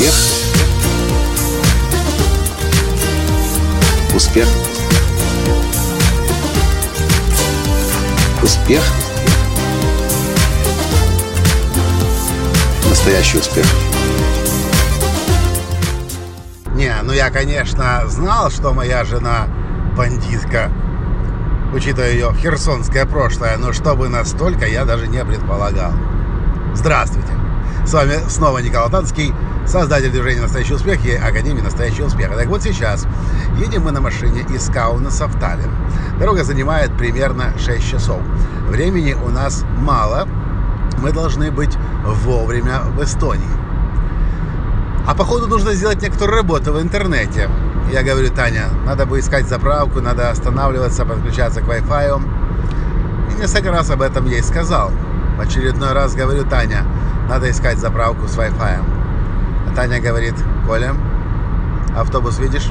Успех. Успех. Успех. Настоящий успех. Не, ну я, конечно, знал, что моя жена бандитка, учитывая ее херсонское прошлое, но чтобы настолько, я даже не предполагал. Здравствуйте! С вами снова Николай Танский, создатель движения «Настоящий успех» и Академии «Настоящего успеха». Так вот сейчас едем мы на машине из Каунаса в Таллин. Дорога занимает примерно 6 часов. Времени у нас мало, мы должны быть вовремя в Эстонии. А походу нужно сделать некоторую работу в интернете. Я говорю, Таня, надо бы искать заправку, надо останавливаться, подключаться к Wi-Fi. И несколько раз об этом ей сказал. В очередной раз говорю, Таня, надо искать заправку с Wi-Fi. А Таня говорит, Коля, автобус видишь?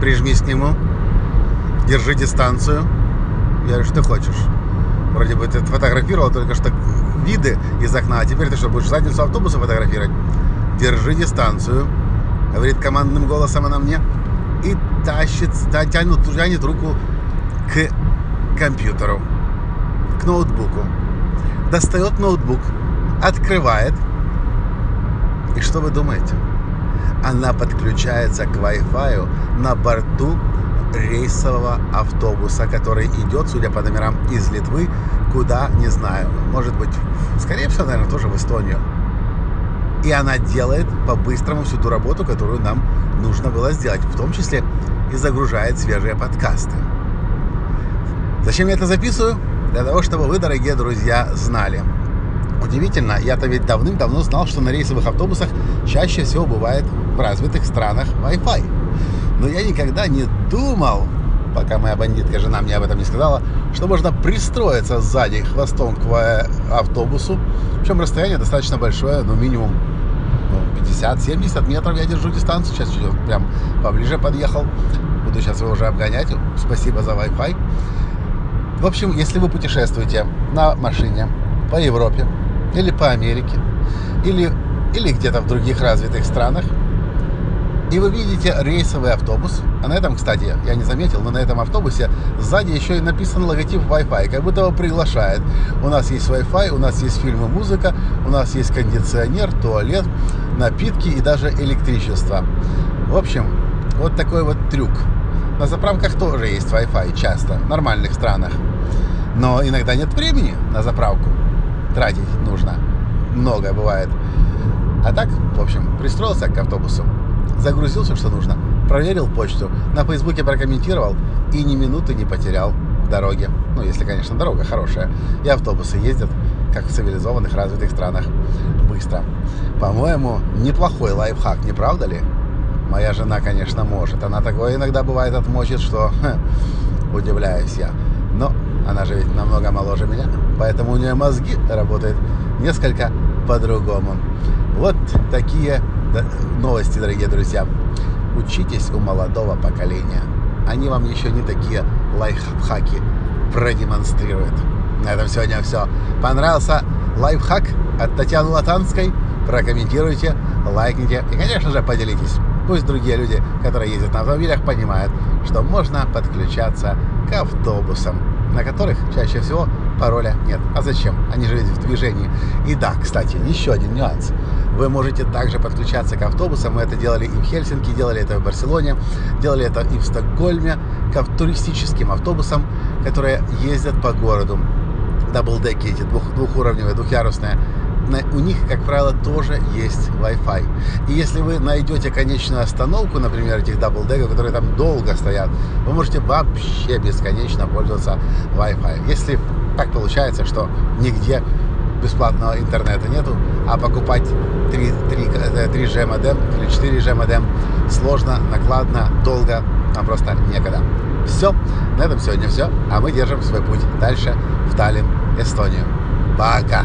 Прижмись к нему, держи дистанцию. Я говорю, что хочешь? Вроде бы ты фотографировал только что виды из окна, а теперь ты что, будешь задницу автобуса фотографировать? Держи дистанцию. Говорит командным голосом она мне. И тащит, тянет, тянет руку к компьютеру, к ноутбуку. Достает ноутбук, открывает. И что вы думаете? Она подключается к Wi-Fi на борту рейсового автобуса, который идет, судя по номерам, из Литвы, куда, не знаю, может быть, скорее всего, наверное, тоже в Эстонию. И она делает по-быстрому всю ту работу, которую нам нужно было сделать, в том числе и загружает свежие подкасты. Зачем я это записываю? Для того, чтобы вы, дорогие друзья, знали. Удивительно, я-то ведь давным-давно знал, что на рейсовых автобусах чаще всего бывает в развитых странах Wi-Fi. Но я никогда не думал, пока моя бандитка жена мне об этом не сказала, что можно пристроиться сзади хвостом к автобусу. Причем расстояние достаточно большое, ну минимум ну, 50-70 метров я держу дистанцию. Сейчас чуть прям поближе подъехал. Буду сейчас его уже обгонять. Спасибо за Wi-Fi. В общем, если вы путешествуете на машине по Европе или по Америке, или, или где-то в других развитых странах, и вы видите рейсовый автобус, а на этом, кстати, я не заметил, но на этом автобусе сзади еще и написан логотип Wi-Fi, как будто его приглашает. У нас есть Wi-Fi, у нас есть фильмы, музыка, у нас есть кондиционер, туалет, напитки и даже электричество. В общем, вот такой вот трюк. На заправках тоже есть Wi-Fi часто, в нормальных странах. Но иногда нет времени на заправку. Тратить нужно. Много бывает. А так, в общем, пристроился к автобусу загрузил все, что нужно, проверил почту, на Фейсбуке прокомментировал и ни минуты не потерял в дороге. Ну, если, конечно, дорога хорошая. И автобусы ездят, как в цивилизованных развитых странах, быстро. По-моему, неплохой лайфхак, не правда ли? Моя жена, конечно, может. Она такое иногда бывает отмочит, что ха, удивляюсь я. Но она же ведь намного моложе меня, поэтому у нее мозги работают несколько по-другому. Вот такие новости, дорогие друзья. Учитесь у молодого поколения. Они вам еще не такие лайфхаки продемонстрируют. На этом сегодня все. Понравился лайфхак от Татьяны Латанской? Прокомментируйте, лайкните и, конечно же, поделитесь. Пусть другие люди, которые ездят на автомобилях, понимают, что можно подключаться к автобусам, на которых чаще всего пароля нет. А зачем? Они же в движении. И да, кстати, еще один нюанс. Вы можете также подключаться к автобусам. Мы это делали и в Хельсинки, делали это в Барселоне, делали это и в Стокгольме, к туристическим автобусам, которые ездят по городу. Даблдеки эти двух, двухуровневые, двухъярусные у них, как правило, тоже есть Wi-Fi. И если вы найдете конечную остановку, например, этих даблдеков, которые там долго стоят, вы можете вообще бесконечно пользоваться Wi-Fi. Если так получается, что нигде бесплатного интернета нету, а покупать 3, 3, 3G модем или 4G модем сложно, накладно, долго, а просто некогда. Все, на этом сегодня все, а мы держим свой путь дальше в Таллин, Эстонию. Пока!